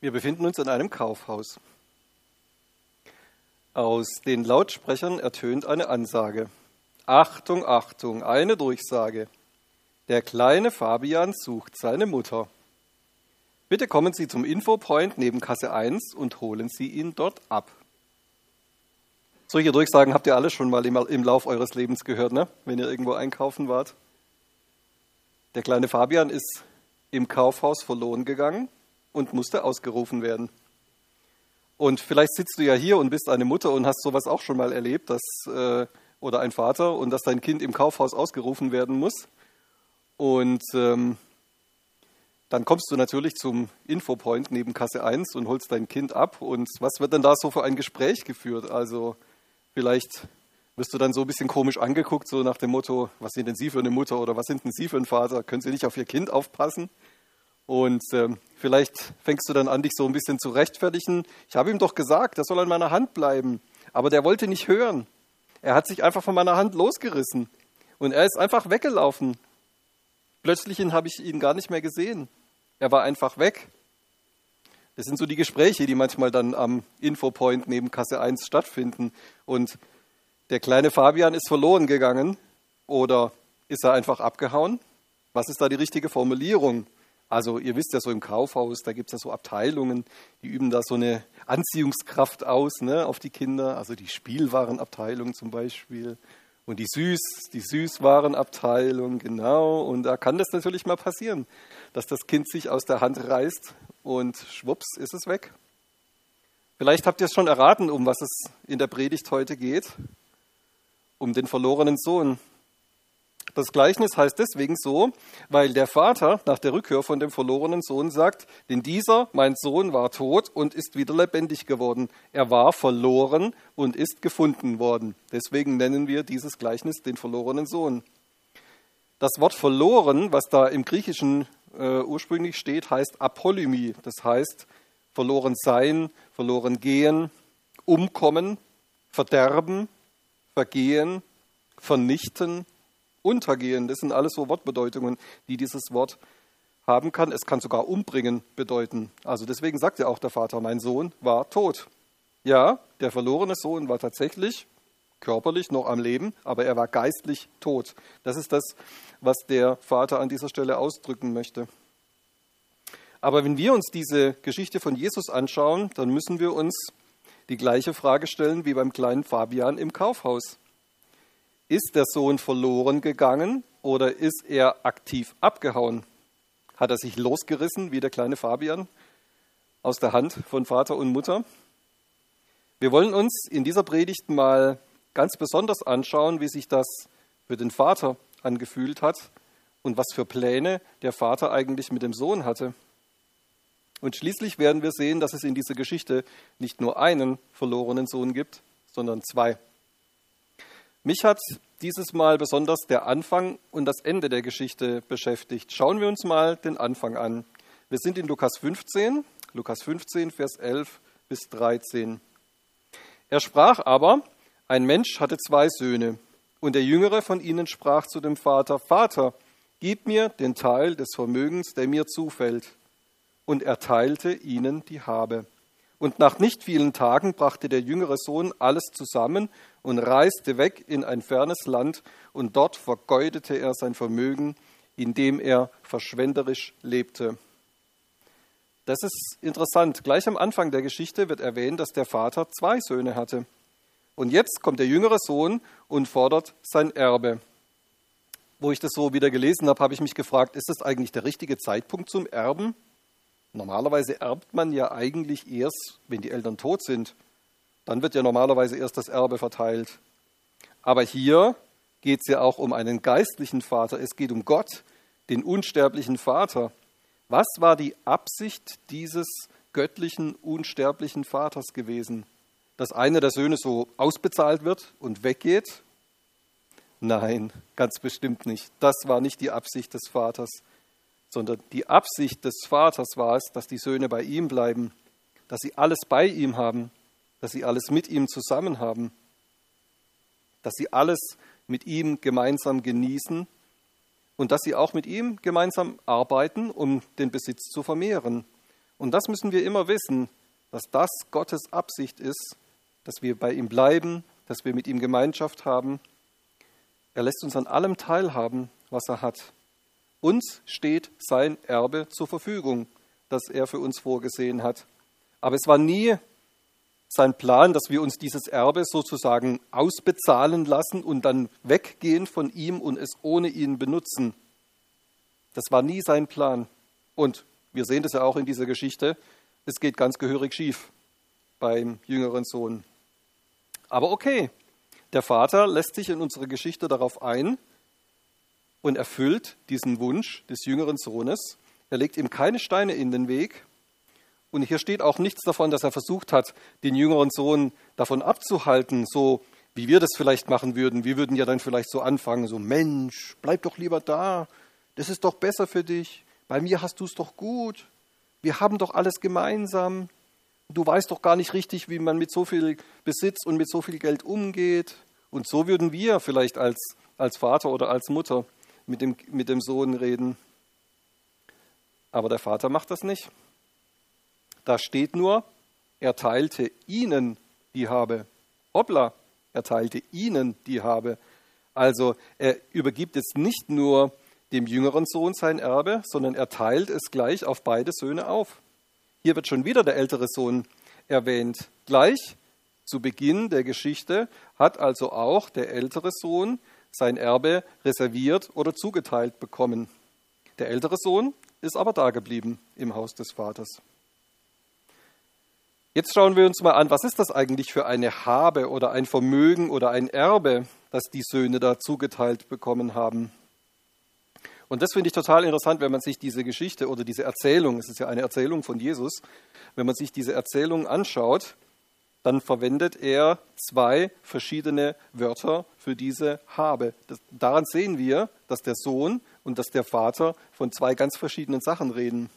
Wir befinden uns in einem Kaufhaus. Aus den Lautsprechern ertönt eine Ansage. Achtung, Achtung, eine Durchsage. Der kleine Fabian sucht seine Mutter. Bitte kommen Sie zum Infopoint neben Kasse 1 und holen Sie ihn dort ab. Solche Durchsagen habt ihr alle schon mal im, Lauf eures Lebens gehört, ne? wenn ihr irgendwo einkaufen wart. Der kleine Fabian ist im Kaufhaus verloren gegangen und musste ausgerufen werden. Und vielleicht sitzt du ja hier und bist eine Mutter und hast sowas auch schon mal erlebt, dass, äh, oder ein Vater, und dass dein Kind im Kaufhaus ausgerufen werden muss. Und ähm, dann kommst du natürlich zum Infopoint neben Kasse 1 und holst dein Kind ab. Und was wird denn da so für ein Gespräch geführt? Also vielleicht wirst du dann so ein bisschen komisch angeguckt, so nach dem Motto, was sind denn Sie für eine Mutter oder was sind denn Sie für ein Vater? Können Sie nicht auf Ihr Kind aufpassen? Und ähm, vielleicht fängst du dann an, dich so ein bisschen zu rechtfertigen. Ich habe ihm doch gesagt, er soll an meiner Hand bleiben. Aber der wollte nicht hören. Er hat sich einfach von meiner Hand losgerissen. Und er ist einfach weggelaufen. Plötzlich habe ich ihn gar nicht mehr gesehen. Er war einfach weg. Das sind so die Gespräche, die manchmal dann am Infopoint neben Kasse 1 stattfinden. Und der kleine Fabian ist verloren gegangen oder ist er einfach abgehauen? Was ist da die richtige Formulierung? Also ihr wisst ja so im Kaufhaus, da gibt es ja so Abteilungen, die üben da so eine Anziehungskraft aus ne, auf die Kinder. Also die Spielwarenabteilung zum Beispiel und die Süß, die Süßwarenabteilung, genau. Und da kann das natürlich mal passieren, dass das Kind sich aus der Hand reißt und schwupps ist es weg. Vielleicht habt ihr es schon erraten, um was es in der Predigt heute geht. Um den verlorenen Sohn. Das Gleichnis heißt deswegen so, weil der Vater nach der Rückkehr von dem verlorenen Sohn sagt, denn dieser, mein Sohn, war tot und ist wieder lebendig geworden. Er war verloren und ist gefunden worden. Deswegen nennen wir dieses Gleichnis den verlorenen Sohn. Das Wort verloren, was da im Griechischen äh, ursprünglich steht, heißt Apolymie. Das heißt verloren sein, verloren gehen, umkommen, verderben, vergehen, vernichten, untergehen. Das sind alles so Wortbedeutungen, die dieses Wort haben kann. Es kann sogar umbringen bedeuten. Also deswegen sagt ja auch der Vater, mein Sohn war tot. Ja, der verlorene Sohn war tatsächlich körperlich noch am Leben, aber er war geistlich tot. Das ist das, was der Vater an dieser Stelle ausdrücken möchte. Aber wenn wir uns diese Geschichte von Jesus anschauen, dann müssen wir uns die gleiche Frage stellen wie beim kleinen Fabian im Kaufhaus. Ist der Sohn verloren gegangen oder ist er aktiv abgehauen? Hat er sich losgerissen, wie der kleine Fabian, aus der Hand von Vater und Mutter? Wir wollen uns in dieser Predigt mal ganz besonders anschauen, wie sich das für den Vater angefühlt hat und was für Pläne der Vater eigentlich mit dem Sohn hatte. Und schließlich werden wir sehen, dass es in dieser Geschichte nicht nur einen verlorenen Sohn gibt, sondern zwei. Mich hat dieses Mal besonders der Anfang und das Ende der Geschichte beschäftigt. Schauen wir uns mal den Anfang an. Wir sind in Lukas 15, Lukas 15, Vers 11 bis 13. Er sprach aber, ein Mensch hatte zwei Söhne, und der jüngere von ihnen sprach zu dem Vater, Vater, gib mir den Teil des Vermögens, der mir zufällt. Und er teilte ihnen die Habe. Und nach nicht vielen Tagen brachte der jüngere Sohn alles zusammen und reiste weg in ein fernes Land, und dort vergeudete er sein Vermögen, indem er verschwenderisch lebte. Das ist interessant. Gleich am Anfang der Geschichte wird erwähnt, dass der Vater zwei Söhne hatte. Und jetzt kommt der jüngere Sohn und fordert sein Erbe. Wo ich das so wieder gelesen habe, habe ich mich gefragt, ist das eigentlich der richtige Zeitpunkt zum Erben? Normalerweise erbt man ja eigentlich erst, wenn die Eltern tot sind. Dann wird ja normalerweise erst das Erbe verteilt. Aber hier geht es ja auch um einen geistlichen Vater. Es geht um Gott, den unsterblichen Vater. Was war die Absicht dieses göttlichen, unsterblichen Vaters gewesen? Dass einer der Söhne so ausbezahlt wird und weggeht? Nein, ganz bestimmt nicht. Das war nicht die Absicht des Vaters sondern die Absicht des Vaters war es, dass die Söhne bei ihm bleiben, dass sie alles bei ihm haben, dass sie alles mit ihm zusammen haben, dass sie alles mit ihm gemeinsam genießen und dass sie auch mit ihm gemeinsam arbeiten, um den Besitz zu vermehren. Und das müssen wir immer wissen, dass das Gottes Absicht ist, dass wir bei ihm bleiben, dass wir mit ihm Gemeinschaft haben. Er lässt uns an allem teilhaben, was er hat. Uns steht sein Erbe zur Verfügung, das er für uns vorgesehen hat. Aber es war nie sein Plan, dass wir uns dieses Erbe sozusagen ausbezahlen lassen und dann weggehen von ihm und es ohne ihn benutzen. Das war nie sein Plan. Und wir sehen das ja auch in dieser Geschichte. Es geht ganz gehörig schief beim jüngeren Sohn. Aber okay, der Vater lässt sich in unserer Geschichte darauf ein und erfüllt diesen Wunsch des jüngeren Sohnes. Er legt ihm keine Steine in den Weg, und hier steht auch nichts davon, dass er versucht hat, den jüngeren Sohn davon abzuhalten, so wie wir das vielleicht machen würden. Wir würden ja dann vielleicht so anfangen, so Mensch, bleib doch lieber da, das ist doch besser für dich, bei mir hast du es doch gut, wir haben doch alles gemeinsam, du weißt doch gar nicht richtig, wie man mit so viel Besitz und mit so viel Geld umgeht. Und so würden wir vielleicht als, als Vater oder als Mutter mit dem, mit dem Sohn reden. Aber der Vater macht das nicht. Da steht nur, er teilte ihnen die Habe. Hoppla, er teilte ihnen die Habe. Also er übergibt jetzt nicht nur dem jüngeren Sohn sein Erbe, sondern er teilt es gleich auf beide Söhne auf. Hier wird schon wieder der ältere Sohn erwähnt. Gleich zu Beginn der Geschichte hat also auch der ältere Sohn sein Erbe reserviert oder zugeteilt bekommen. Der ältere Sohn ist aber dageblieben im Haus des Vaters. Jetzt schauen wir uns mal an, was ist das eigentlich für eine Habe oder ein Vermögen oder ein Erbe, das die Söhne da zugeteilt bekommen haben. Und das finde ich total interessant, wenn man sich diese Geschichte oder diese Erzählung, es ist ja eine Erzählung von Jesus, wenn man sich diese Erzählung anschaut, dann verwendet er zwei verschiedene Wörter für diese Habe. Das, daran sehen wir, dass der Sohn und dass der Vater von zwei ganz verschiedenen Sachen reden.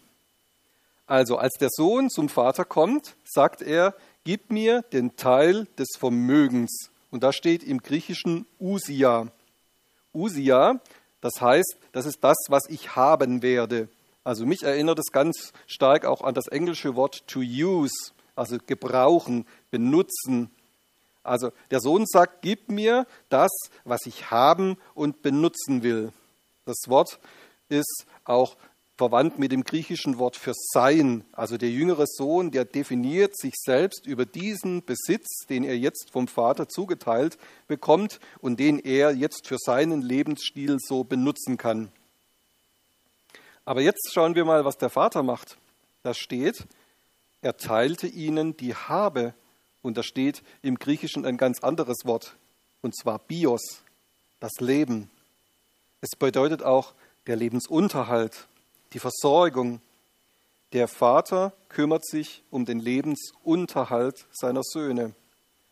Also als der Sohn zum Vater kommt, sagt er, gib mir den Teil des Vermögens. Und da steht im Griechischen Usia. Usia, das heißt, das ist das, was ich haben werde. Also mich erinnert es ganz stark auch an das englische Wort to use, also gebrauchen, benutzen. Also der Sohn sagt, gib mir das, was ich haben und benutzen will. Das Wort ist auch verwandt mit dem griechischen Wort für sein. Also der jüngere Sohn, der definiert sich selbst über diesen Besitz, den er jetzt vom Vater zugeteilt bekommt und den er jetzt für seinen Lebensstil so benutzen kann. Aber jetzt schauen wir mal, was der Vater macht. Da steht, er teilte ihnen die Habe. Und da steht im Griechischen ein ganz anderes Wort, und zwar Bios, das Leben. Es bedeutet auch der Lebensunterhalt die Versorgung. Der Vater kümmert sich um den Lebensunterhalt seiner Söhne.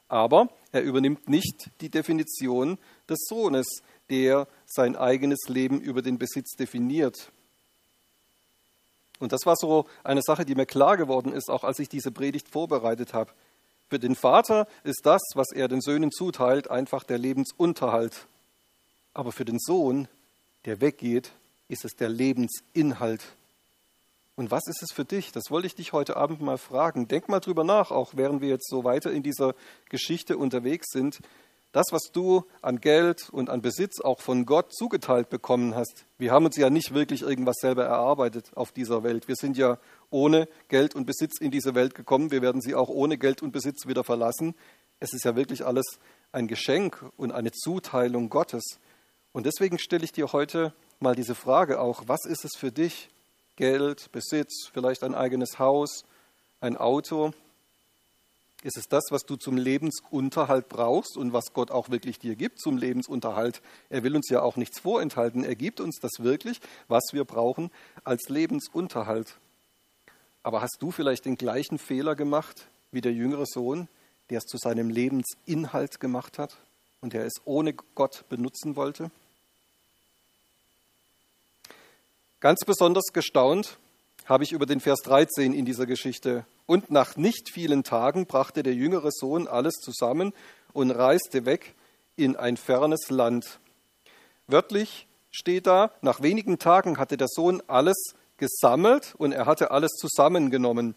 Aber er übernimmt nicht die Definition des Sohnes, der sein eigenes Leben über den Besitz definiert. Und das war so eine Sache, die mir klar geworden ist, auch als ich diese Predigt vorbereitet habe. Für den Vater ist das, was er den Söhnen zuteilt, einfach der Lebensunterhalt. Aber für den Sohn, der weggeht, ist es der Lebensinhalt. Und was ist es für dich? Das wollte ich dich heute Abend mal fragen. Denk mal drüber nach, auch während wir jetzt so weiter in dieser Geschichte unterwegs sind. Das, was du an Geld und an Besitz auch von Gott zugeteilt bekommen hast, wir haben uns ja nicht wirklich irgendwas selber erarbeitet auf dieser Welt. Wir sind ja ohne Geld und Besitz in diese Welt gekommen. Wir werden sie auch ohne Geld und Besitz wieder verlassen. Es ist ja wirklich alles ein Geschenk und eine Zuteilung Gottes. Und deswegen stelle ich dir heute mal diese Frage auch, was ist es für dich? Geld, Besitz, vielleicht ein eigenes Haus, ein Auto. Ist es das, was du zum Lebensunterhalt brauchst und was Gott auch wirklich dir gibt zum Lebensunterhalt? Er will uns ja auch nichts vorenthalten. Er gibt uns das wirklich, was wir brauchen als Lebensunterhalt. Aber hast du vielleicht den gleichen Fehler gemacht wie der jüngere Sohn, der es zu seinem Lebensinhalt gemacht hat und der es ohne Gott benutzen wollte? Ganz besonders gestaunt habe ich über den Vers 13 in dieser Geschichte. Und nach nicht vielen Tagen brachte der jüngere Sohn alles zusammen und reiste weg in ein fernes Land. Wörtlich steht da, nach wenigen Tagen hatte der Sohn alles gesammelt und er hatte alles zusammengenommen.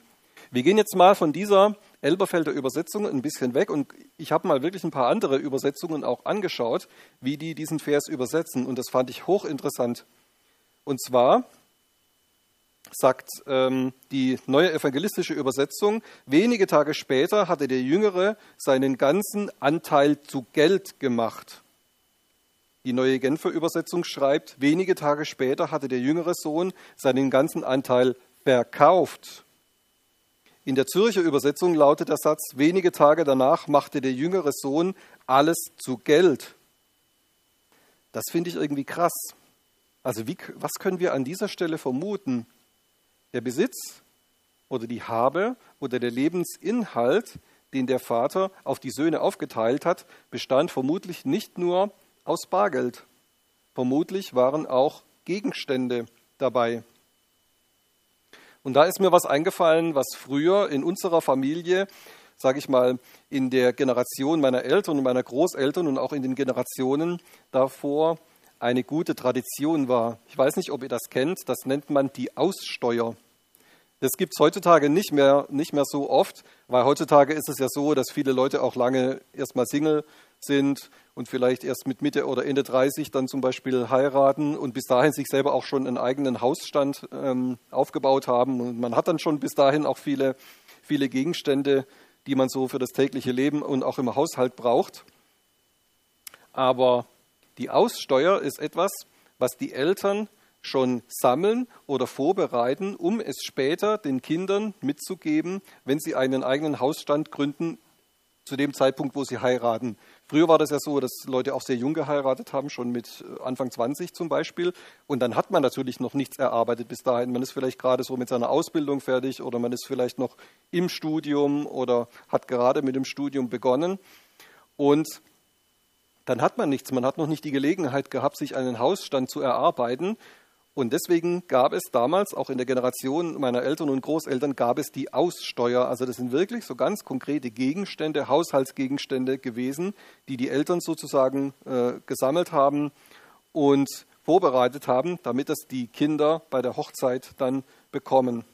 Wir gehen jetzt mal von dieser Elberfelder Übersetzung ein bisschen weg und ich habe mal wirklich ein paar andere Übersetzungen auch angeschaut, wie die diesen Vers übersetzen und das fand ich hochinteressant. Und zwar sagt ähm, die neue evangelistische Übersetzung, wenige Tage später hatte der Jüngere seinen ganzen Anteil zu Geld gemacht. Die neue Genfer Übersetzung schreibt, wenige Tage später hatte der jüngere Sohn seinen ganzen Anteil verkauft. In der Zürcher Übersetzung lautet der Satz, wenige Tage danach machte der jüngere Sohn alles zu Geld. Das finde ich irgendwie krass. Also wie, was können wir an dieser Stelle vermuten? Der Besitz oder die Habe oder der Lebensinhalt, den der Vater auf die Söhne aufgeteilt hat, bestand vermutlich nicht nur aus Bargeld. Vermutlich waren auch Gegenstände dabei. Und da ist mir was eingefallen, was früher in unserer Familie, sage ich mal, in der Generation meiner Eltern und meiner Großeltern und auch in den Generationen davor eine gute Tradition war. Ich weiß nicht, ob ihr das kennt, das nennt man die Aussteuer. Das gibt es heutzutage nicht mehr, nicht mehr so oft, weil heutzutage ist es ja so, dass viele Leute auch lange erstmal Single sind und vielleicht erst mit Mitte oder Ende 30 dann zum Beispiel heiraten und bis dahin sich selber auch schon einen eigenen Hausstand ähm, aufgebaut haben. Und man hat dann schon bis dahin auch viele, viele Gegenstände, die man so für das tägliche Leben und auch im Haushalt braucht. Aber die Aussteuer ist etwas, was die Eltern schon sammeln oder vorbereiten, um es später den Kindern mitzugeben, wenn sie einen eigenen Hausstand gründen, zu dem Zeitpunkt, wo sie heiraten. Früher war das ja so, dass Leute auch sehr jung geheiratet haben, schon mit äh, Anfang 20 zum Beispiel. Und dann hat man natürlich noch nichts erarbeitet bis dahin. Man ist vielleicht gerade so mit seiner Ausbildung fertig oder man ist vielleicht noch im Studium oder hat gerade mit dem Studium begonnen. Und dann hat man nichts. Man hat noch nicht die Gelegenheit gehabt, sich einen Hausstand zu erarbeiten. Und deswegen gab es damals, auch in der Generation meiner Eltern und Großeltern, gab es die Aussteuer. Also das sind wirklich so ganz konkrete Gegenstände, Haushaltsgegenstände gewesen, die die Eltern sozusagen äh, gesammelt haben und vorbereitet haben, damit das die Kinder bei der Hochzeit dann bekommen.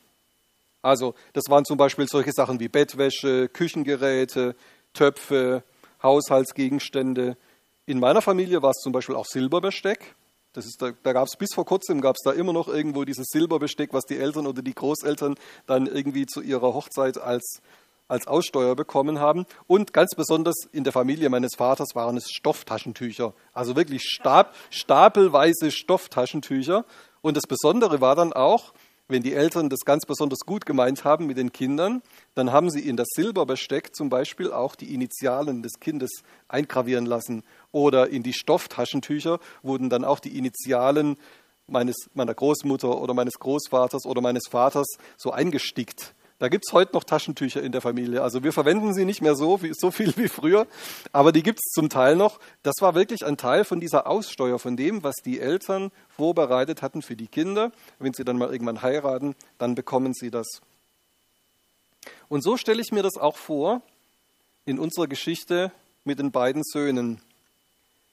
Also das waren zum Beispiel solche Sachen wie Bettwäsche, Küchengeräte, Töpfe, Haushaltsgegenstände, in meiner Familie war es zum Beispiel auch Silberbesteck. Das ist, da da gab es bis vor kurzem gab es da immer noch irgendwo dieses Silberbesteck, was die Eltern oder die Großeltern dann irgendwie zu ihrer Hochzeit als, als Aussteuer bekommen haben. Und ganz besonders in der Familie meines Vaters waren es Stofftaschentücher. Also wirklich stab, stapelweise Stofftaschentücher. Und das Besondere war dann auch, wenn die Eltern das ganz besonders gut gemeint haben mit den Kindern, dann haben sie in das Silberbesteck zum Beispiel auch die Initialen des Kindes eingravieren lassen. Oder in die Stofftaschentücher wurden dann auch die Initialen meines, meiner Großmutter oder meines Großvaters oder meines Vaters so eingestickt. Da gibt es heute noch Taschentücher in der Familie. Also wir verwenden sie nicht mehr so, so viel wie früher, aber die gibt es zum Teil noch. Das war wirklich ein Teil von dieser Aussteuer, von dem, was die Eltern vorbereitet hatten für die Kinder. Wenn sie dann mal irgendwann heiraten, dann bekommen sie das. Und so stelle ich mir das auch vor in unserer Geschichte mit den beiden Söhnen.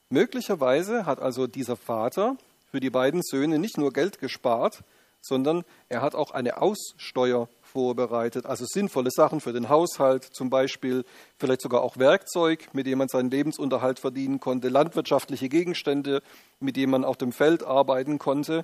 Möglicherweise hat also dieser Vater für die beiden Söhne nicht nur Geld gespart, sondern er hat auch eine Aussteuer vorbereitet. Also sinnvolle Sachen für den Haushalt, zum Beispiel vielleicht sogar auch Werkzeug, mit dem man seinen Lebensunterhalt verdienen konnte, landwirtschaftliche Gegenstände, mit denen man auf dem Feld arbeiten konnte.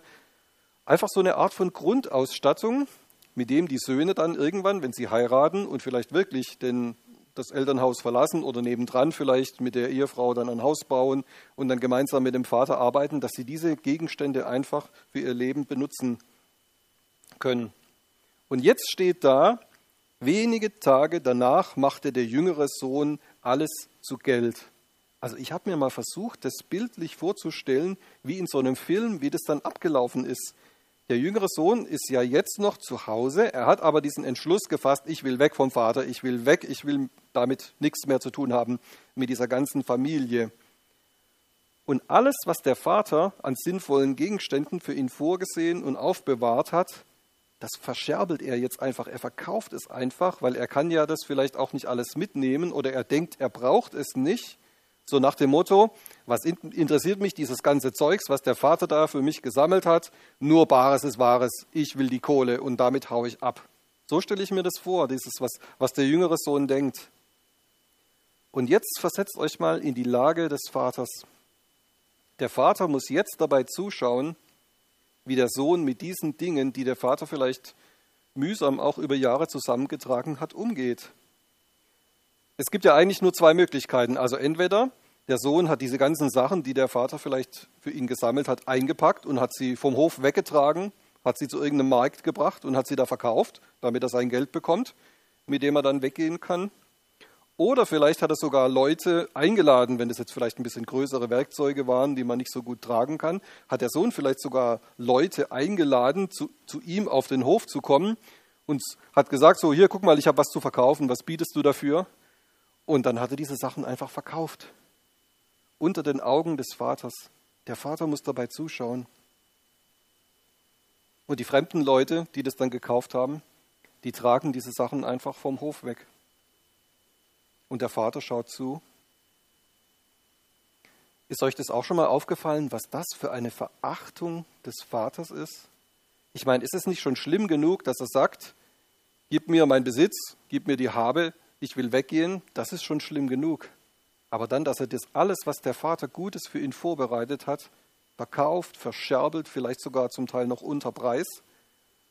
Einfach so eine Art von Grundausstattung, mit dem die Söhne dann irgendwann, wenn sie heiraten und vielleicht wirklich den, das Elternhaus verlassen oder nebendran vielleicht mit der Ehefrau dann ein Haus bauen und dann gemeinsam mit dem Vater arbeiten, dass sie diese Gegenstände einfach für ihr Leben benutzen können. Und jetzt steht da, wenige Tage danach machte der jüngere Sohn alles zu Geld. Also ich habe mir mal versucht, das bildlich vorzustellen, wie in so einem Film, wie das dann abgelaufen ist. Der jüngere Sohn ist ja jetzt noch zu Hause, er hat aber diesen Entschluss gefasst, ich will weg vom Vater, ich will weg, ich will damit nichts mehr zu tun haben mit dieser ganzen Familie. Und alles, was der Vater an sinnvollen Gegenständen für ihn vorgesehen und aufbewahrt hat, das verscherbelt er jetzt einfach. Er verkauft es einfach, weil er kann ja das vielleicht auch nicht alles mitnehmen oder er denkt, er braucht es nicht, So nach dem Motto, was interessiert mich dieses ganze Zeugs, was der Vater da für mich gesammelt hat? Nur Bares ist Wahres, ich will die Kohle und damit haue ich ab. So stelle ich mir das vor, dieses, was, was der jüngere Sohn denkt. Und jetzt versetzt euch mal in die Lage des Vaters. Der Vater muss jetzt dabei zuschauen, wie der Sohn mit diesen Dingen, die der Vater vielleicht mühsam auch über Jahre zusammengetragen hat, umgeht. Es gibt ja eigentlich nur zwei Möglichkeiten. Also entweder der Sohn hat diese ganzen Sachen, die der Vater vielleicht für ihn gesammelt hat, eingepackt und hat sie vom Hof weggetragen, hat sie zu irgendeinem Markt gebracht und hat sie da verkauft, damit er sein Geld bekommt, mit dem er dann weggehen kann. Oder vielleicht hat er sogar Leute eingeladen, wenn das jetzt vielleicht ein bisschen größere Werkzeuge waren, die man nicht so gut tragen kann, hat der Sohn vielleicht sogar Leute eingeladen, zu, zu ihm auf den Hof zu kommen und hat gesagt, so hier, guck mal, ich habe was zu verkaufen, was bietest du dafür? Und dann hat er diese Sachen einfach verkauft. Unter den Augen des Vaters. Der Vater muss dabei zuschauen. Und die fremden Leute, die das dann gekauft haben, die tragen diese Sachen einfach vom Hof weg und der Vater schaut zu. Ist euch das auch schon mal aufgefallen, was das für eine Verachtung des Vaters ist? Ich meine, ist es nicht schon schlimm genug, dass er sagt, gib mir meinen Besitz, gib mir die Habe, ich will weggehen, das ist schon schlimm genug. Aber dann, dass er das alles, was der Vater Gutes für ihn vorbereitet hat, verkauft, verscherbelt, vielleicht sogar zum Teil noch unter Preis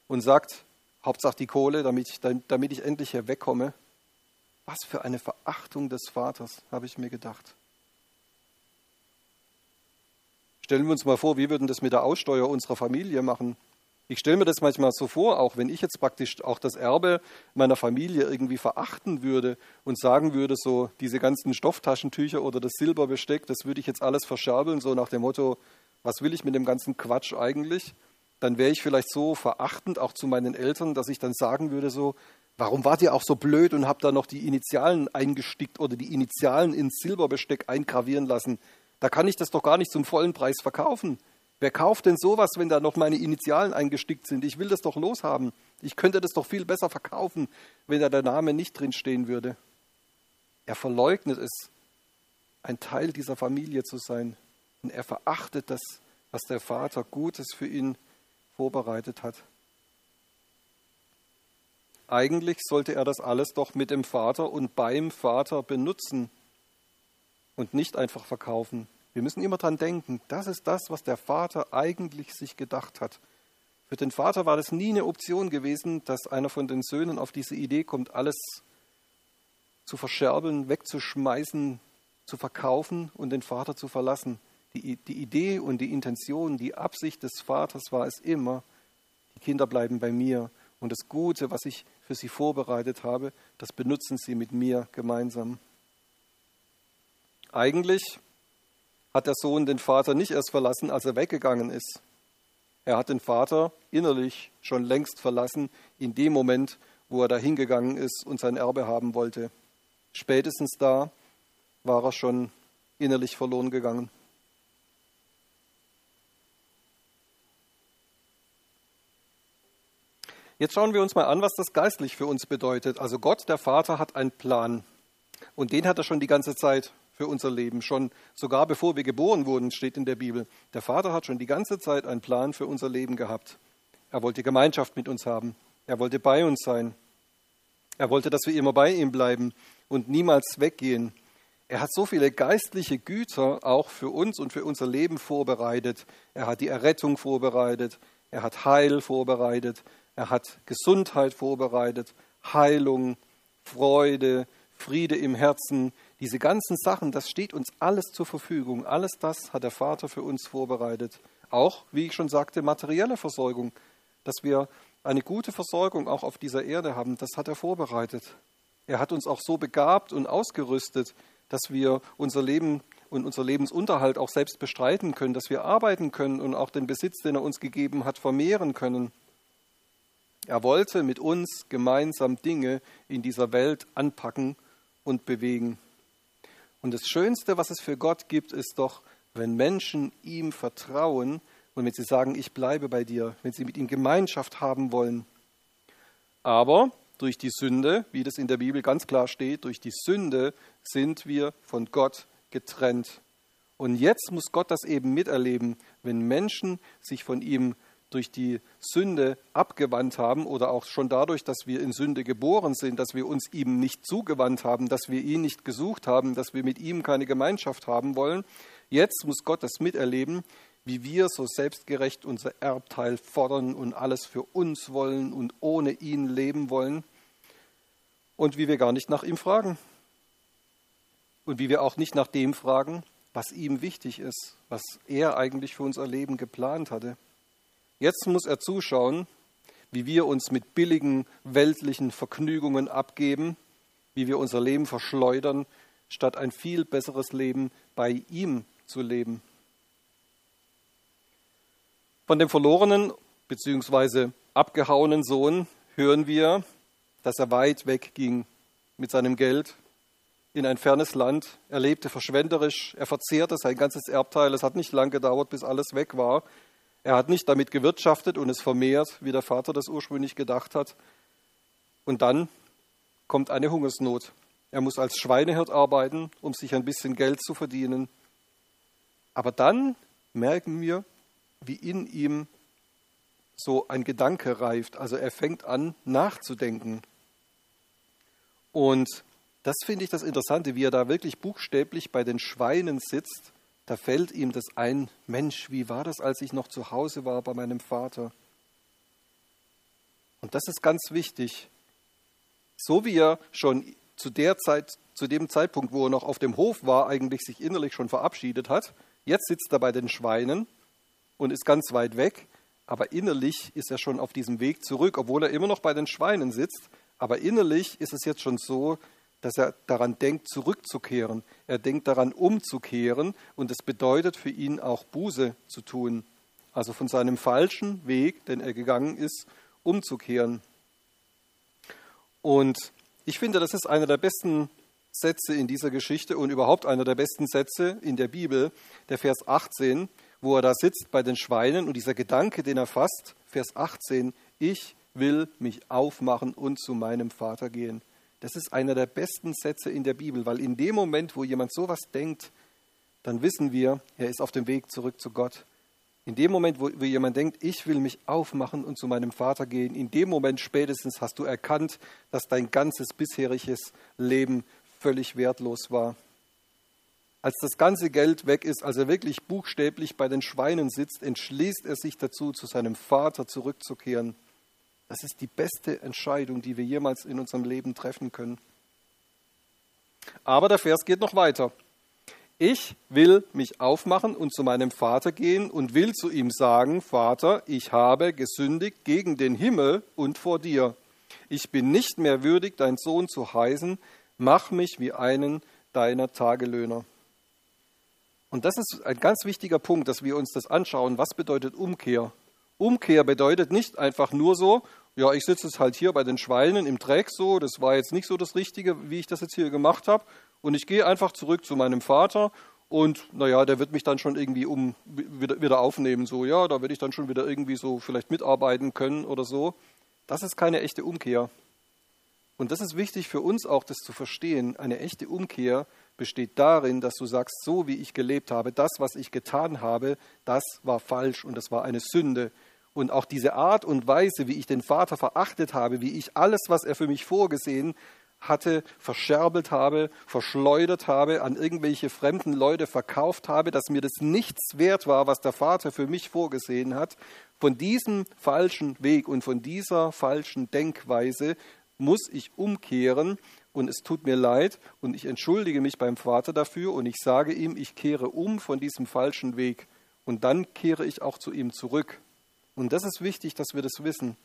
und sagt, Hauptsache die Kohle, damit ich, damit ich endlich hier wegkomme, was für eine Verachtung des Vaters, habe ich mir gedacht. Stellen wir uns mal vor, wie würden das mit der Aussteuer unserer Familie machen? Ich stelle mir das manchmal so vor, auch wenn ich jetzt praktisch auch das Erbe meiner Familie irgendwie verachten würde und sagen würde, so diese ganzen Stofftaschentücher oder das Silberbesteck, das würde ich jetzt alles verscherbeln, so nach dem Motto, was will ich mit dem ganzen Quatsch eigentlich? Dann wäre ich vielleicht so verachtend auch zu meinen Eltern, dass ich dann sagen würde, so, Warum wart ihr auch so blöd und habt da noch die Initialen eingestickt oder die Initialen ins Silberbesteck eingravieren lassen? Da kann ich das doch gar nicht zum vollen Preis verkaufen. Wer kauft denn sowas, wenn da noch meine Initialen eingestickt sind? Ich will das doch loshaben. Ich könnte das doch viel besser verkaufen, wenn da der Name nicht drin stehen würde. Er verleugnet es, ein Teil dieser Familie zu sein. Und er verachtet das, was der Vater Gutes für ihn vorbereitet hat. Eigentlich sollte er das alles doch mit dem Vater und beim Vater benutzen und nicht einfach verkaufen. Wir müssen immer dran denken, das ist das, was der Vater eigentlich sich gedacht hat. Für den Vater war das nie eine Option gewesen, dass einer von den Söhnen auf diese Idee kommt, alles zu verscherbeln, wegzuschmeißen, zu verkaufen und den Vater zu verlassen. Die, die Idee und die Intention, die Absicht des Vaters war es immer, die Kinder bleiben bei mir und das Gute, was ich für sie vorbereitet habe, das benutzen sie mit mir gemeinsam. Eigentlich hat der Sohn den Vater nicht erst verlassen, als er weggegangen ist. Er hat den Vater innerlich schon längst verlassen, in dem Moment, wo er da hingegangen ist und sein Erbe haben wollte. Spätestens da war er schon innerlich verloren gegangen. Jetzt schauen wir uns mal an, was das geistlich für uns bedeutet. Also Gott, der Vater, hat einen Plan. Und den hat er schon die ganze Zeit für unser Leben. Schon sogar bevor wir geboren wurden, steht in der Bibel. Der Vater hat schon die ganze Zeit einen Plan für unser Leben gehabt. Er wollte Gemeinschaft mit uns haben. Er wollte bei uns sein. Er wollte, dass wir immer bei ihm bleiben und niemals weggehen. Er hat so viele geistliche Güter auch für uns und für unser Leben vorbereitet. Er hat die Errettung vorbereitet. Er hat Heil vorbereitet. Er hat Gesundheit vorbereitet, Heilung, Freude, Friede im Herzen. Diese ganzen Sachen, das steht uns alles zur Verfügung. Alles das hat der Vater für uns vorbereitet. Auch, wie ich schon sagte, materielle Versorgung. Dass wir eine gute Versorgung auch auf dieser Erde haben, das hat er vorbereitet. Er hat uns auch so begabt und ausgerüstet, dass wir unser Leben und unser Lebensunterhalt auch selbst bestreiten können, dass wir arbeiten können und auch den Besitz, den er uns gegeben hat, vermehren können. Er wollte mit uns gemeinsam Dinge in dieser Welt anpacken und bewegen. Und das Schönste, was es für Gott gibt, ist doch, wenn Menschen ihm vertrauen und wenn sie sagen, ich bleibe bei dir, wenn sie mit ihm Gemeinschaft haben wollen. Aber durch die Sünde, wie das in der Bibel ganz klar steht, durch die Sünde sind wir von Gott getrennt. Und jetzt muss Gott das eben miterleben, wenn Menschen sich von ihm durch die Sünde abgewandt haben oder auch schon dadurch, dass wir in Sünde geboren sind, dass wir uns ihm nicht zugewandt haben, dass wir ihn nicht gesucht haben, dass wir mit ihm keine Gemeinschaft haben wollen. Jetzt muss Gott das miterleben, wie wir so selbstgerecht unser Erbteil fordern und alles für uns wollen und ohne ihn leben wollen und wie wir gar nicht nach ihm fragen und wie wir auch nicht nach dem fragen, was ihm wichtig ist, was er eigentlich für unser Leben geplant hatte. Jetzt muss er zuschauen, wie wir uns mit billigen weltlichen Vergnügungen abgeben, wie wir unser Leben verschleudern, statt ein viel besseres Leben bei ihm zu leben. Von dem verlorenen bzw. abgehauenen Sohn hören wir, dass er weit weg ging mit seinem Geld in ein fernes Land. Er lebte verschwenderisch, er verzehrte sein ganzes Erbteil. Es hat nicht lang gedauert, bis alles weg war. Er hat nicht damit gewirtschaftet und es vermehrt, wie der Vater das ursprünglich gedacht hat. Und dann kommt eine Hungersnot. Er muss als Schweinehirt arbeiten, um sich ein bisschen Geld zu verdienen. Aber dann merken wir, wie in ihm so ein Gedanke reift. Also er fängt an nachzudenken. Und das finde ich das Interessante, wie er da wirklich buchstäblich bei den Schweinen sitzt. Da fällt ihm das ein, Mensch, wie war das, als ich noch zu Hause war bei meinem Vater? Und das ist ganz wichtig. So wie er schon zu der Zeit, zu dem Zeitpunkt, wo er noch auf dem Hof war, eigentlich sich innerlich schon verabschiedet hat, jetzt sitzt er bei den Schweinen und ist ganz weit weg, aber innerlich ist er schon auf diesem Weg zurück, obwohl er immer noch bei den Schweinen sitzt. Aber innerlich ist es jetzt schon so, dass er daran denkt, zurückzukehren. Er denkt daran, umzukehren und es bedeutet für ihn auch Buße zu tun. Also von seinem falschen Weg, den er gegangen ist, umzukehren. Und ich finde, das ist einer der besten Sätze in dieser Geschichte und überhaupt einer der besten Sätze in der Bibel, der Vers 18, wo er da sitzt bei den Schweinen und dieser Gedanke, den er fasst, Vers 18, ich will mich aufmachen und zu meinem Vater gehen. Das ist einer der besten Sätze in der Bibel, weil in dem Moment, wo jemand sowas denkt, dann wissen wir, er ist auf dem Weg zurück zu Gott. In dem Moment, wo, jemand denkt, ich will mich aufmachen und zu meinem Vater gehen, in dem Moment spätestens hast du erkannt, dass dein ganzes bisheriges Leben völlig wertlos war. Als das ganze Geld weg ist, als er wirklich buchstäblich bei den Schweinen sitzt, entschließt er sich dazu, zu seinem Vater zurückzukehren. Das ist die beste Entscheidung, die wir jemals in unserem Leben treffen können. Aber der Vers geht noch weiter. Ich will mich aufmachen und zu meinem Vater gehen und will zu ihm sagen, Vater, ich habe gesündigt gegen den Himmel und vor dir. Ich bin nicht mehr würdig, dein Sohn zu heißen, mach mich wie einen deiner Tagelöhner. Und das ist ein ganz wichtiger Punkt, dass wir uns das anschauen. Was bedeutet Umkehr? Umkehr bedeutet nicht einfach nur so, ja, ich sitze jetzt halt hier bei den Schweinen im Dreck so, das war jetzt nicht so das Richtige, wie ich das jetzt hier gemacht habe. Und ich gehe einfach zurück zu meinem Vater und naja, der wird mich dann schon irgendwie um wieder, wieder aufnehmen, so, ja, da werde ich dann schon wieder irgendwie so vielleicht mitarbeiten können oder so. Das ist keine echte Umkehr. Und das ist wichtig für uns auch, das zu verstehen. Eine echte Umkehr besteht darin, dass du sagst, so wie ich gelebt habe, das, was ich getan habe, das war falsch und das war eine Sünde. Und auch diese Art und Weise, wie ich den Vater verachtet habe, wie ich alles, was er für mich vorgesehen hatte, verscherbelt habe, verschleudert habe, an irgendwelche fremden Leute verkauft habe, dass mir das nichts wert war, was der Vater für mich vorgesehen hat. Von diesem falschen Weg und von dieser falschen Denkweise muss ich umkehren und es tut mir leid und ich entschuldige mich beim Vater dafür und ich sage ihm, ich kehre um von diesem falschen Weg und dann kehre ich auch zu ihm zurück. Und das ist wichtig, dass wir das wissen,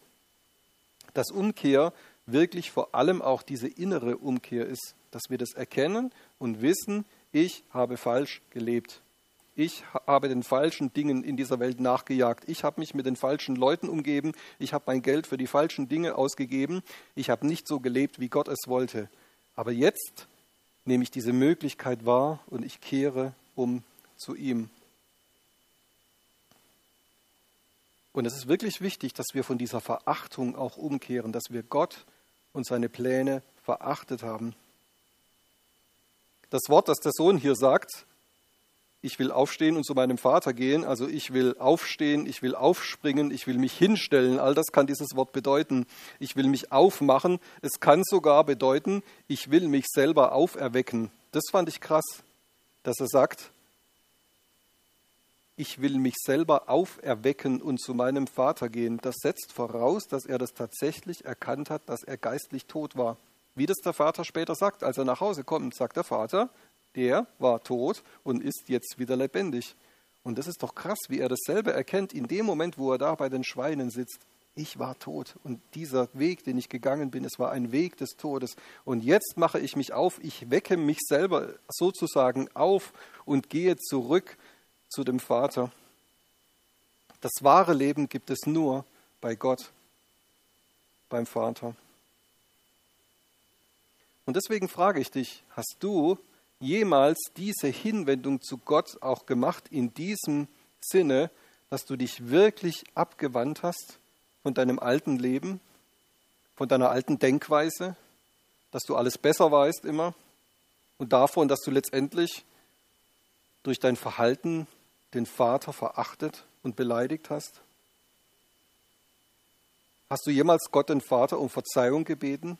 dass Umkehr wirklich vor allem auch diese innere Umkehr ist, dass wir das erkennen und wissen, ich habe falsch gelebt. Ich habe den falschen Dingen in dieser Welt nachgejagt. Ich habe mich mit den falschen Leuten umgeben. Ich habe mein Geld für die falschen Dinge ausgegeben. Ich habe nicht so gelebt, wie Gott es wollte. Aber jetzt nehme ich diese Möglichkeit wahr und ich kehre um zu ihm. Und es ist wirklich wichtig, dass wir von dieser Verachtung auch umkehren, dass wir Gott und seine Pläne verachtet haben. Das Wort, das der Sohn hier sagt, ich will aufstehen und zu meinem Vater gehen, also ich will aufstehen, ich will aufspringen, ich will mich hinstellen, all das kann dieses Wort bedeuten. Ich will mich aufmachen, es kann sogar bedeuten, ich will mich selber auferwecken. Das fand ich krass, dass er sagt, ich will mich selber auferwecken und zu meinem Vater gehen. Das setzt voraus, dass er das tatsächlich erkannt hat, dass er geistlich tot war. Wie das der Vater später sagt, als er nach Hause kommt, sagt der Vater, der war tot und ist jetzt wieder lebendig. Und das ist doch krass, wie er dasselbe erkennt in dem Moment, wo er da bei den Schweinen sitzt. Ich war tot und dieser Weg, den ich gegangen bin, es war ein Weg des Todes. Und jetzt mache ich mich auf, ich wecke mich selber sozusagen auf und gehe zurück zu dem Vater. Das wahre Leben gibt es nur bei Gott, beim Vater. Und deswegen frage ich dich, hast du jemals diese Hinwendung zu Gott auch gemacht in diesem Sinne, dass du dich wirklich abgewandt hast von deinem alten Leben, von deiner alten Denkweise, dass du alles besser weißt immer und davon, dass du letztendlich durch dein Verhalten den Vater verachtet und beleidigt hast? Hast du jemals Gott den Vater um Verzeihung gebeten,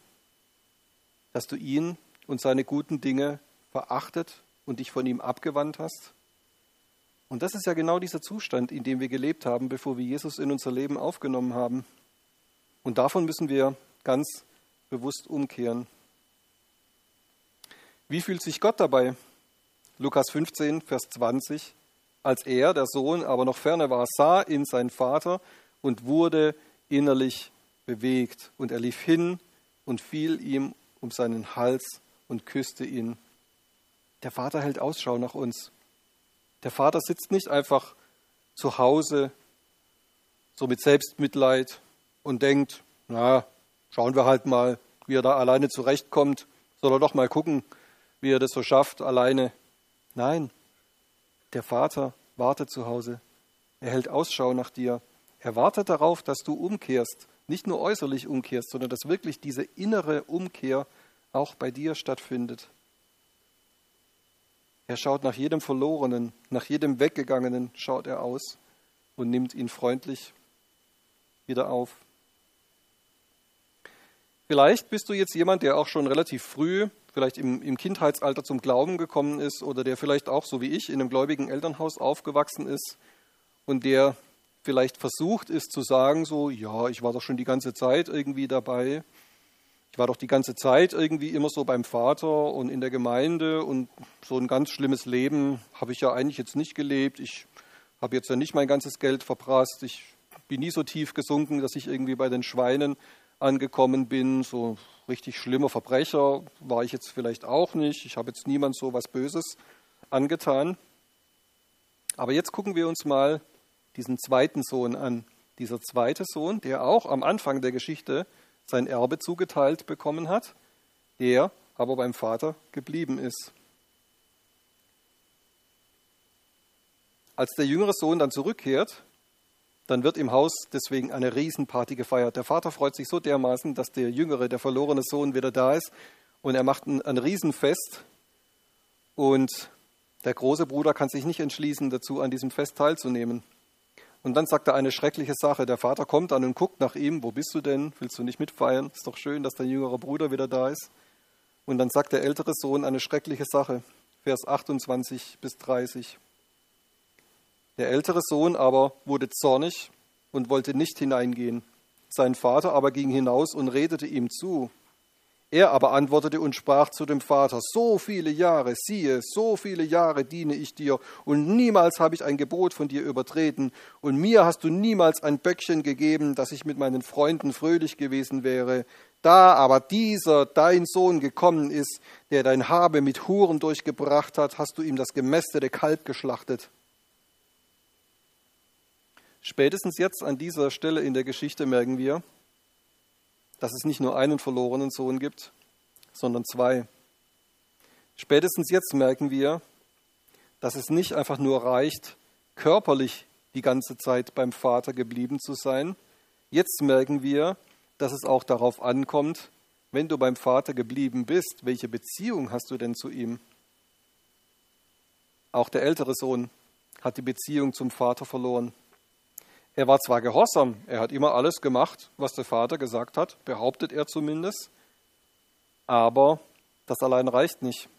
dass du ihn und seine guten Dinge verachtet und dich von ihm abgewandt hast? Und das ist ja genau dieser Zustand, in dem wir gelebt haben, bevor wir Jesus in unser Leben aufgenommen haben. Und davon müssen wir ganz bewusst umkehren. Wie fühlt sich Gott dabei? Lukas 15, Vers 20. Als er, der Sohn, aber noch ferne war, sah ihn sein Vater und wurde innerlich bewegt. Und er lief hin und fiel ihm um seinen Hals und küsste ihn. Der Vater hält Ausschau nach uns. Der Vater sitzt nicht einfach zu Hause, so mit Selbstmitleid und denkt, na, schauen wir halt mal, wie er da alleine zurechtkommt. Soll er doch mal gucken, wie er das so schafft, alleine. Nein, der Vater wartet zu Hause. Er hält Ausschau nach dir. Er wartet darauf, dass du umkehrst. Nicht nur äußerlich umkehrst, sondern dass wirklich diese innere Umkehr auch bei dir stattfindet. Er schaut nach jedem Verlorenen, nach jedem Weggegangenen, schaut er aus und nimmt ihn freundlich wieder auf. Vielleicht bist du jetzt jemand, der auch schon relativ früh, vielleicht im, im, Kindheitsalter zum Glauben gekommen ist oder der vielleicht auch, so wie ich, in einem gläubigen Elternhaus aufgewachsen ist und der vielleicht versucht ist zu sagen, so, ja, ich war doch schon die ganze Zeit irgendwie dabei ich war doch die ganze Zeit irgendwie immer so beim Vater und in der Gemeinde und so ein ganz schlimmes Leben habe ich ja eigentlich jetzt nicht gelebt. Ich habe jetzt ja nicht mein ganzes Geld verprasst. Ich bin nie so tief gesunken, dass ich irgendwie bei den Schweinen angekommen bin. So richtig schlimmer Verbrecher war ich jetzt vielleicht auch nicht. Ich habe jetzt niemand so was Böses angetan. Aber jetzt gucken wir uns mal diesen zweiten Sohn an. Dieser zweite Sohn, der auch am Anfang der Geschichte sein Erbe zugeteilt bekommen hat, er aber beim Vater geblieben ist. Als der jüngere Sohn dann zurückkehrt, dann wird im Haus deswegen eine Riesenparty gefeiert. Der Vater freut sich so dermaßen, dass der jüngere, der verlorene Sohn wieder da ist und er macht ein, ein Riesenfest und der große Bruder kann sich nicht entschließen, dazu an diesem Fest teilzunehmen. Und dann sagt er eine schreckliche Sache. Der Vater kommt an und guckt nach ihm. Wo bist du denn? Willst du nicht mitfeiern? Ist doch schön, dass dein jüngerer Bruder wieder da ist. Und dann sagt der ältere Sohn eine schreckliche Sache. Vers 28 bis 30. Der ältere Sohn aber wurde zornig und wollte nicht hineingehen. Sein Vater aber ging hinaus und redete ihm zu. Er aber antwortete und sprach zu dem Vater, so viele Jahre, siehe, so viele Jahre diene ich dir, und niemals habe ich ein Gebot von dir übertreten, und mir hast du niemals ein Böckchen gegeben, dass ich mit meinen Freunden fröhlich gewesen wäre. Da aber dieser, dein Sohn, gekommen ist, der dein Habe mit Huren durchgebracht hat, hast du ihm das gemästete Kalb geschlachtet. Spätestens jetzt an dieser Stelle in der Geschichte merken wir, dass es nicht nur einen verlorenen Sohn gibt, sondern zwei. Spätestens jetzt merken wir, dass es nicht einfach nur reicht, körperlich die ganze Zeit beim Vater geblieben zu sein. Jetzt merken wir, dass es auch darauf ankommt, wenn du beim Vater geblieben bist, welche Beziehung hast du denn zu ihm? Auch der ältere Sohn hat die Beziehung zum Vater verloren. Er war zwar gehorsam, er hat immer alles gemacht, was der Vater gesagt hat, behauptet er zumindest, aber das allein reicht nicht.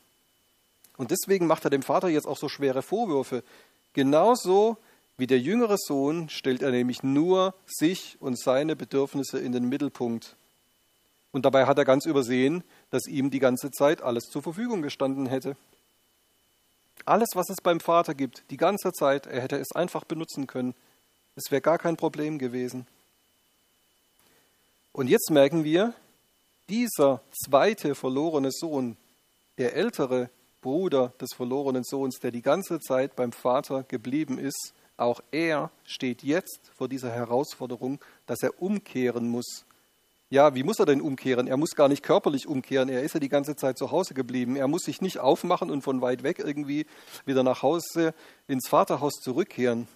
Und deswegen macht er dem Vater jetzt auch so schwere Vorwürfe. Genauso wie der jüngere Sohn stellt er nämlich nur sich und seine Bedürfnisse in den Mittelpunkt. Und dabei hat er ganz übersehen, dass ihm die ganze Zeit alles zur Verfügung gestanden hätte. Alles, was es beim Vater gibt, die ganze Zeit, er hätte es einfach benutzen können. Es wäre gar kein Problem gewesen. Und jetzt merken wir, dieser zweite verlorene Sohn, der ältere Bruder des verlorenen Sohns, der die ganze Zeit beim Vater geblieben ist, auch er steht jetzt vor dieser Herausforderung, dass er umkehren muss. Ja, wie muss er denn umkehren? Er muss gar nicht körperlich umkehren. Er ist ja die ganze Zeit zu Hause geblieben. Er muss sich nicht aufmachen und von weit weg irgendwie wieder nach Hause ins Vaterhaus zurückkehren.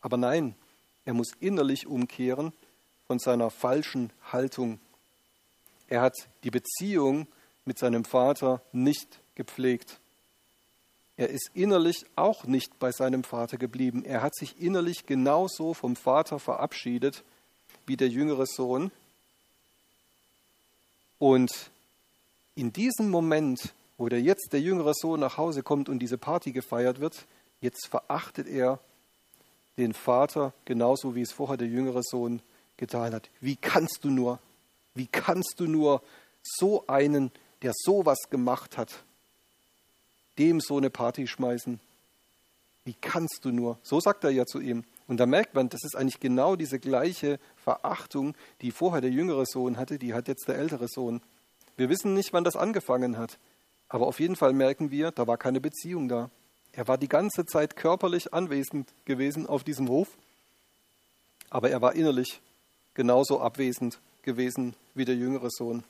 Aber nein, er muss innerlich umkehren von seiner falschen Haltung. Er hat die Beziehung mit seinem Vater nicht gepflegt. Er ist innerlich auch nicht bei seinem Vater geblieben. Er hat sich innerlich genauso vom Vater verabschiedet wie der jüngere Sohn. Und in diesem Moment, wo der jetzt der jüngere Sohn nach Hause kommt und diese Party gefeiert wird, jetzt verachtet er den Vater genauso wie es vorher der jüngere Sohn getan hat. Wie kannst du nur, wie kannst du nur so einen, der sowas gemacht hat, dem so eine Party schmeißen. Wie kannst du nur? So sagt er ja zu ihm. Und da merkt man, das ist eigentlich genau diese gleiche Verachtung, die vorher der jüngere Sohn hatte, die hat jetzt der ältere Sohn. Wir wissen nicht, wann das angefangen hat. Aber auf jeden Fall merken wir, da war keine Beziehung da. Er war die ganze Zeit körperlich anwesend gewesen auf diesem Hof, aber er war innerlich genauso abwesend gewesen wie der jüngere Sohn.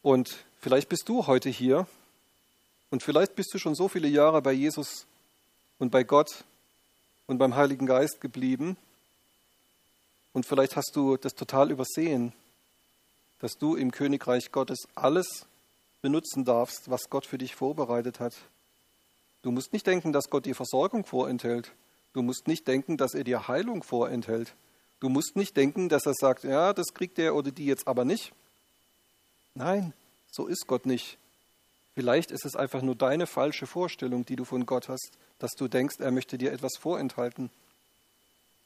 Und vielleicht bist du heute hier und vielleicht bist du schon so viele Jahre bei Jesus und bei Gott und beim Heiligen Geist geblieben und vielleicht hast du das total übersehen, dass du im Königreich Gottes alles benutzen darfst, was Gott für dich vorbereitet hat. Du musst nicht denken, dass Gott dir Versorgung vorenthält. Du musst nicht denken, dass er dir Heilung vorenthält. Du musst nicht denken, dass er sagt, ja, das kriegt der oder die jetzt aber nicht. Nein, so ist Gott nicht. Vielleicht ist es einfach nur deine falsche Vorstellung, die du von Gott hast, dass du denkst, er möchte dir etwas vorenthalten.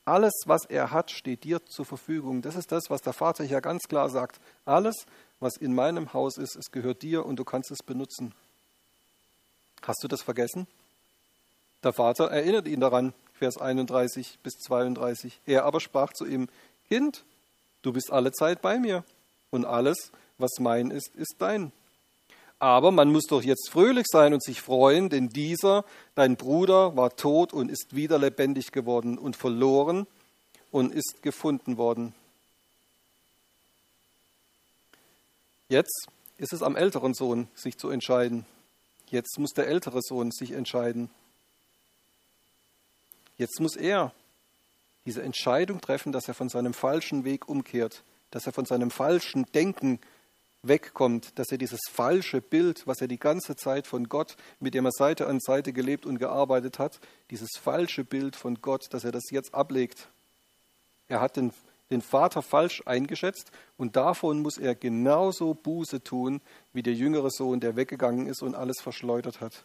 Alles, was er hat, steht dir zur Verfügung. Das ist das, was der Vater hier ganz klar sagt. Alles, was in meinem Haus ist, es gehört dir und du kannst es benutzen. Hast du das vergessen? Der Vater erinnert ihn daran, Vers 31 bis 32. Er aber sprach zu ihm, Kind, du bist alle Zeit bei mir und alles, was mein ist, ist dein. Aber man muss doch jetzt fröhlich sein und sich freuen, denn dieser, dein Bruder, war tot und ist wieder lebendig geworden und verloren und ist gefunden worden. Jetzt ist es am älteren Sohn, sich zu entscheiden. Jetzt muss der ältere Sohn sich entscheiden. Jetzt muss er diese Entscheidung treffen, dass er von seinem falschen Weg umkehrt, dass er von seinem falschen Denken wegkommt, dass er dieses falsche Bild, was er die ganze Zeit von Gott, mit dem er Seite an Seite gelebt und gearbeitet hat, dieses falsche Bild von Gott, dass er das jetzt ablegt. Er hat den, den Vater falsch eingeschätzt und davon muss er genauso Buße tun wie der jüngere Sohn, der weggegangen ist und alles verschleudert hat.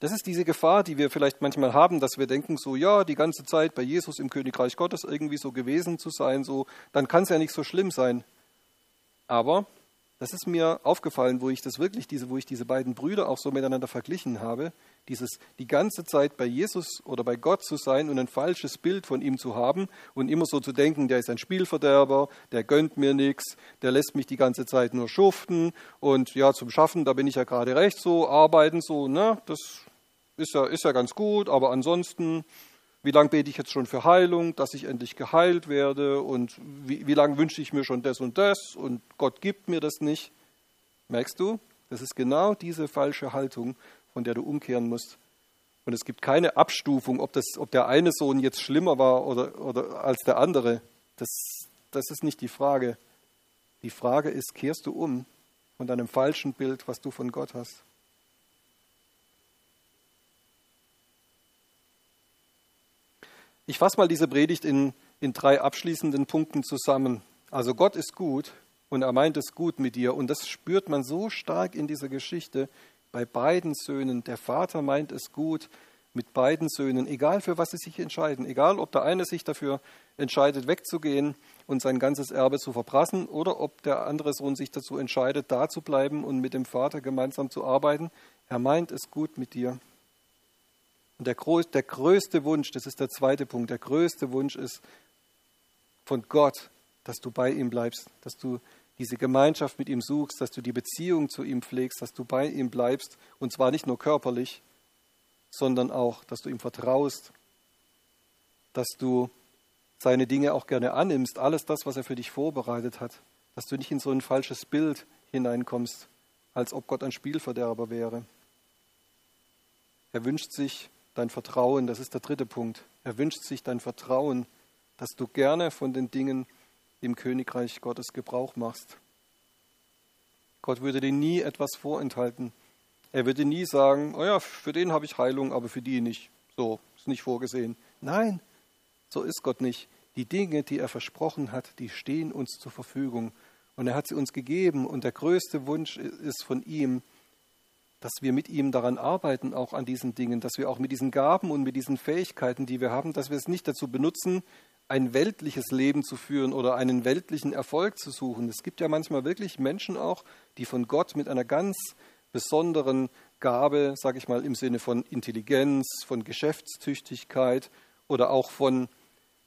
Das ist diese Gefahr, die wir vielleicht manchmal haben, dass wir denken, so ja, die ganze Zeit bei Jesus im Königreich Gottes irgendwie so gewesen zu sein, so, dann kann es ja nicht so schlimm sein. Aber das ist mir aufgefallen, wo ich das wirklich, diese, wo ich diese beiden Brüder auch so miteinander verglichen habe. Dieses die ganze Zeit bei Jesus oder bei Gott zu sein und ein falsches Bild von ihm zu haben und immer so zu denken, der ist ein Spielverderber, der gönnt mir nichts, der lässt mich die ganze Zeit nur schuften und ja, zum Schaffen, da bin ich ja gerade recht so, arbeiten so, ne, das ist ja, ist ja ganz gut, aber ansonsten wie lange bete ich jetzt schon für Heilung, dass ich endlich geheilt werde und wie, wie lange wünsche ich mir schon das und das und Gott gibt mir das nicht. Merkst du, das ist genau diese falsche Haltung, von der du umkehren musst. Und es gibt keine Abstufung, ob, das, ob der eine Sohn jetzt schlimmer war oder, oder als der andere. Das, das ist nicht die Frage. Die Frage ist, kehrst du um von deinem falschen Bild, was du von Gott hast? Ich fasse mal diese Predigt in, in drei abschließenden Punkten zusammen. Also Gott ist gut und er meint es gut mit dir. Und das spürt man so stark in dieser Geschichte bei beiden Söhnen. Der Vater meint es gut mit beiden Söhnen, egal für was sie sich entscheiden, egal ob der eine sich dafür entscheidet, wegzugehen und sein ganzes Erbe zu verprassen, oder ob der andere Sohn sich dazu entscheidet, da zu bleiben und mit dem Vater gemeinsam zu arbeiten. Er meint es gut mit dir. Und der, der größte Wunsch, das ist der zweite Punkt, der größte Wunsch ist von Gott, dass du bei ihm bleibst, dass du diese Gemeinschaft mit ihm suchst, dass du die Beziehung zu ihm pflegst, dass du bei ihm bleibst, und zwar nicht nur körperlich, sondern auch, dass du ihm vertraust, dass du seine Dinge auch gerne annimmst, alles das, was er für dich vorbereitet hat, dass du nicht in so ein falsches Bild hineinkommst, als ob Gott ein Spielverderber wäre. Er wünscht sich dein Vertrauen, das ist der dritte Punkt. Er wünscht sich dein Vertrauen, dass du gerne von den Dingen im Königreich Gottes Gebrauch machst. Gott würde dir nie etwas vorenthalten. Er würde nie sagen, oh ja, für den habe ich Heilung, aber für die nicht. So, ist nicht vorgesehen. Nein, so ist Gott nicht. Die Dinge, die er versprochen hat, die stehen uns zur Verfügung. Und er hat sie uns gegeben. Und der größte Wunsch ist von ihm, dass wir mit ihm daran arbeiten, auch an diesen Dingen, dass wir auch mit diesen Gaben und mit diesen Fähigkeiten, die wir haben, dass wir es nicht dazu benutzen, ein weltliches Leben zu führen oder einen weltlichen Erfolg zu suchen. Es gibt ja manchmal wirklich Menschen auch, die von Gott mit einer ganz besonderen Gabe, sage ich mal, im Sinne von Intelligenz, von Geschäftstüchtigkeit oder auch von,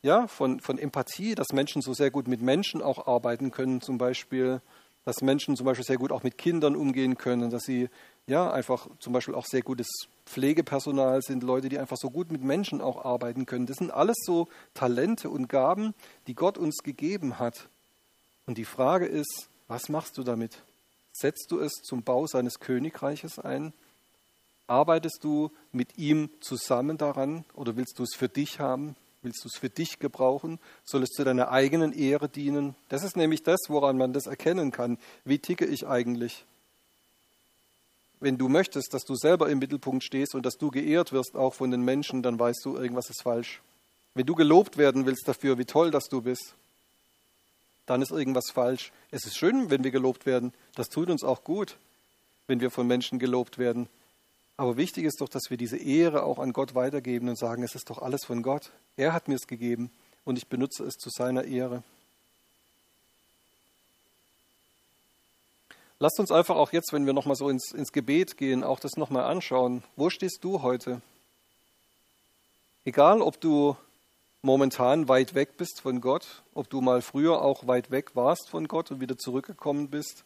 ja, von, von Empathie, dass Menschen so sehr gut mit Menschen auch arbeiten können, zum Beispiel, dass Menschen zum Beispiel sehr gut auch mit Kindern umgehen können, dass sie ja einfach zum Beispiel auch sehr gutes Pflegepersonal sind, Leute, die einfach so gut mit Menschen auch arbeiten können. Das sind alles so Talente und Gaben, die Gott uns gegeben hat. Und die Frage ist, was machst du damit? Setzt du es zum Bau seines Königreiches ein? Arbeitest du mit ihm zusammen daran oder willst du es für dich haben? Willst du es für dich gebrauchen? Soll es zu deiner eigenen Ehre dienen? Das ist nämlich das, woran man das erkennen kann. Wie ticke ich eigentlich? Wenn du möchtest, dass du selber im Mittelpunkt stehst und dass du geehrt wirst, auch von den Menschen, dann weißt du, irgendwas ist falsch. Wenn du gelobt werden willst dafür, wie toll dass du bist, dann ist irgendwas falsch. Es ist schön, wenn wir gelobt werden. Das tut uns auch gut, wenn wir von Menschen gelobt werden. Aber wichtig ist doch, dass wir diese Ehre auch an Gott weitergeben und sagen, es ist doch alles von Gott. Er hat mir es gegeben und ich benutze es zu seiner Ehre. Lasst uns einfach auch jetzt, wenn wir nochmal so ins, ins Gebet gehen, auch das nochmal anschauen. Wo stehst du heute? Egal, ob du momentan weit weg bist von Gott, ob du mal früher auch weit weg warst von Gott und wieder zurückgekommen bist,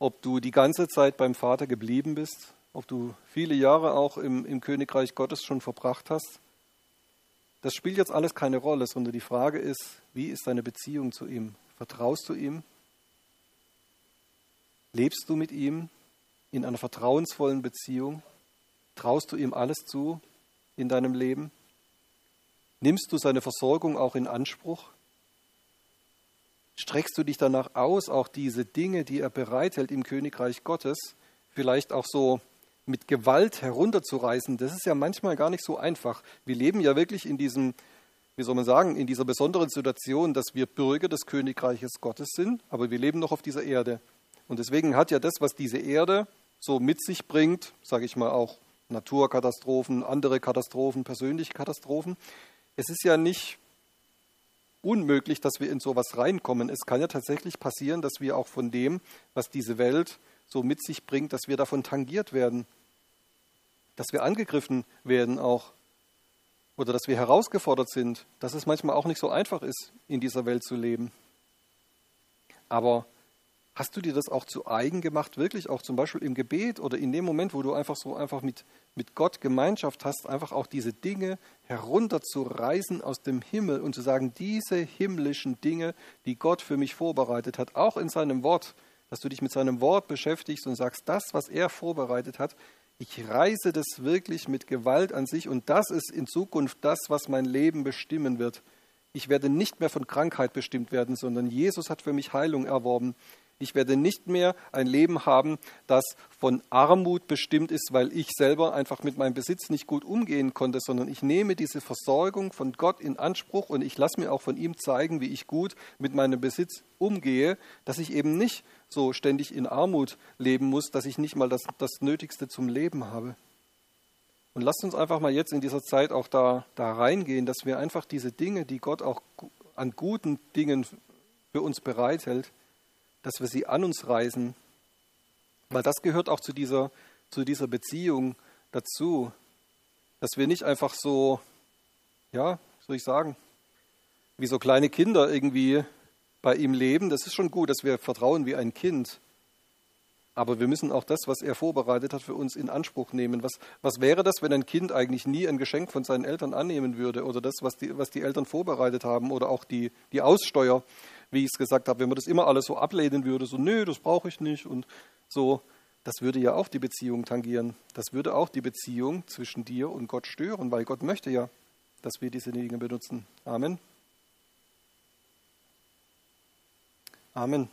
ob du die ganze Zeit beim Vater geblieben bist, ob du viele Jahre auch im, im Königreich Gottes schon verbracht hast. Das spielt jetzt alles keine Rolle, sondern die Frage ist, wie ist deine Beziehung zu ihm? Vertraust du ihm? Lebst du mit ihm in einer vertrauensvollen Beziehung? Traust du ihm alles zu in deinem Leben? Nimmst du seine Versorgung auch in Anspruch? Streckst du dich danach aus, auch diese Dinge, die er bereithält im Königreich Gottes, vielleicht auch so mit Gewalt herunterzureißen? Das ist ja manchmal gar nicht so einfach. Wir leben ja wirklich in diesem, wie soll man sagen, in dieser besonderen Situation, dass wir Bürger des Königreiches Gottes sind, aber wir leben noch auf dieser Erde. Und deswegen hat ja das, was diese Erde so mit sich bringt, sage ich mal auch Naturkatastrophen, andere Katastrophen, persönliche Katastrophen, es ist ja nicht unmöglich, dass wir in sowas reinkommen. Es kann ja tatsächlich passieren, dass wir auch von dem, was diese Welt so mit sich bringt, dass wir davon tangiert werden, dass wir angegriffen werden auch oder dass wir herausgefordert sind, dass es manchmal auch nicht so einfach ist, in dieser Welt zu leben. Aber Hast du dir das auch zu eigen gemacht, wirklich auch zum Beispiel im Gebet oder in dem Moment, wo du einfach so einfach mit, mit Gott Gemeinschaft hast, einfach auch diese Dinge herunterzureißen aus dem Himmel und zu sagen, diese himmlischen Dinge, die Gott für mich vorbereitet hat, auch in seinem Wort, dass du dich mit seinem Wort beschäftigst und sagst, das, was er vorbereitet hat, ich reise das wirklich mit Gewalt an sich und das ist in Zukunft das, was mein Leben bestimmen wird. Ich werde nicht mehr von Krankheit bestimmt werden, sondern Jesus hat für mich Heilung erworben. Ich werde nicht mehr ein Leben haben, das von Armut bestimmt ist, weil ich selber einfach mit meinem Besitz nicht gut umgehen konnte, sondern ich nehme diese Versorgung von Gott in Anspruch und ich lasse mir auch von ihm zeigen, wie ich gut mit meinem Besitz umgehe, dass ich eben nicht so ständig in Armut leben muss, dass ich nicht mal das, das Nötigste zum Leben habe. Und lasst uns einfach mal jetzt in dieser Zeit auch da, da reingehen, dass wir einfach diese Dinge, die Gott auch an guten Dingen für uns bereithält, dass wir sie an uns reißen. Weil das gehört auch zu dieser, zu dieser Beziehung dazu, dass wir nicht einfach so, ja, soll ich sagen, wie so kleine Kinder irgendwie bei ihm leben. Das ist schon gut, dass wir vertrauen wie ein Kind. Aber wir müssen auch das, was er vorbereitet hat, für uns in Anspruch nehmen. Was, was wäre das, wenn ein Kind eigentlich nie ein Geschenk von seinen Eltern annehmen würde oder das, was die, was die Eltern vorbereitet haben oder auch die, die Aussteuer, wie ich es gesagt habe, wenn man das immer alles so ablehnen würde, so, nö, das brauche ich nicht und so, das würde ja auch die Beziehung tangieren. Das würde auch die Beziehung zwischen dir und Gott stören, weil Gott möchte ja, dass wir diese Dinge benutzen. Amen. Amen.